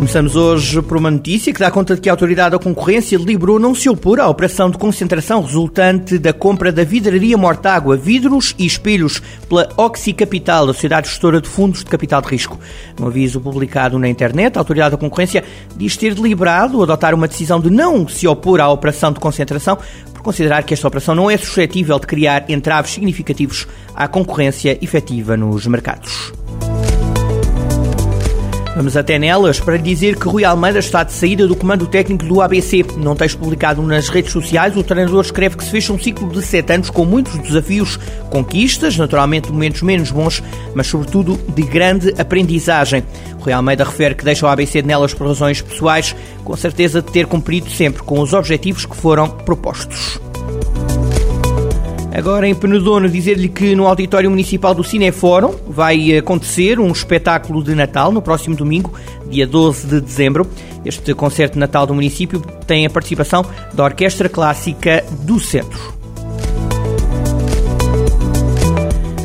Começamos hoje por uma notícia que dá conta de que a Autoridade da Concorrência deliberou não se opor à operação de concentração resultante da compra da vidraria Mortágua, vidros e espelhos pela Oxy Capital, a sociedade gestora de fundos de capital de risco. Num aviso publicado na internet, a Autoridade da Concorrência diz ter deliberado adotar uma decisão de não se opor à operação de concentração por considerar que esta operação não é suscetível de criar entraves significativos à concorrência efetiva nos mercados. Vamos até nelas para dizer que Rui Almeida está de saída do comando técnico do ABC. Num texto publicado nas redes sociais, o treinador escreve que se fecha um ciclo de sete anos com muitos desafios, conquistas, naturalmente momentos menos bons, mas sobretudo de grande aprendizagem. Rui Almeida refere que deixa o ABC de nelas por razões pessoais, com certeza de ter cumprido sempre com os objetivos que foram propostos. Agora em Penedono, dizer-lhe que no Auditório Municipal do Cinefórum vai acontecer um espetáculo de Natal no próximo domingo, dia 12 de dezembro. Este concerto de Natal do município tem a participação da Orquestra Clássica do Centro.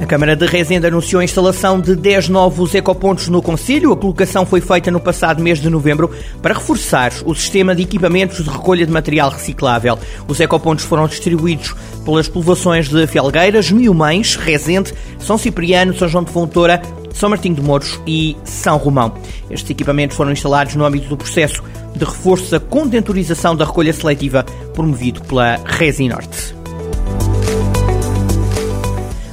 A Câmara de Rezende anunciou a instalação de 10 novos ecopontos no Conselho. A colocação foi feita no passado mês de novembro para reforçar o sistema de equipamentos de recolha de material reciclável. Os ecopontos foram distribuídos pelas povoações de Felgueiras, Miumães, Rezende, São Cipriano, São João de Fontoura, São Martinho de Mouros e São Romão. Estes equipamentos foram instalados no âmbito do processo de reforço da condentorização da recolha seletiva promovido pela Resi Norte.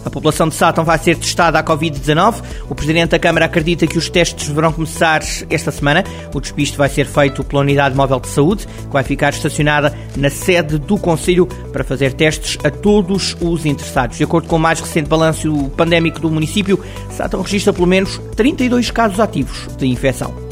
A população de Sátão vai ser testada à Covid-19. O Presidente da Câmara acredita que os testes deverão começar esta semana. O despiste vai ser feito pela Unidade Móvel de Saúde, que vai ficar estacionada na sede do Conselho para fazer testes a todos os interessados. De acordo com o mais recente balanço pandémico do município, Sátão registra pelo menos 32 casos ativos de infecção.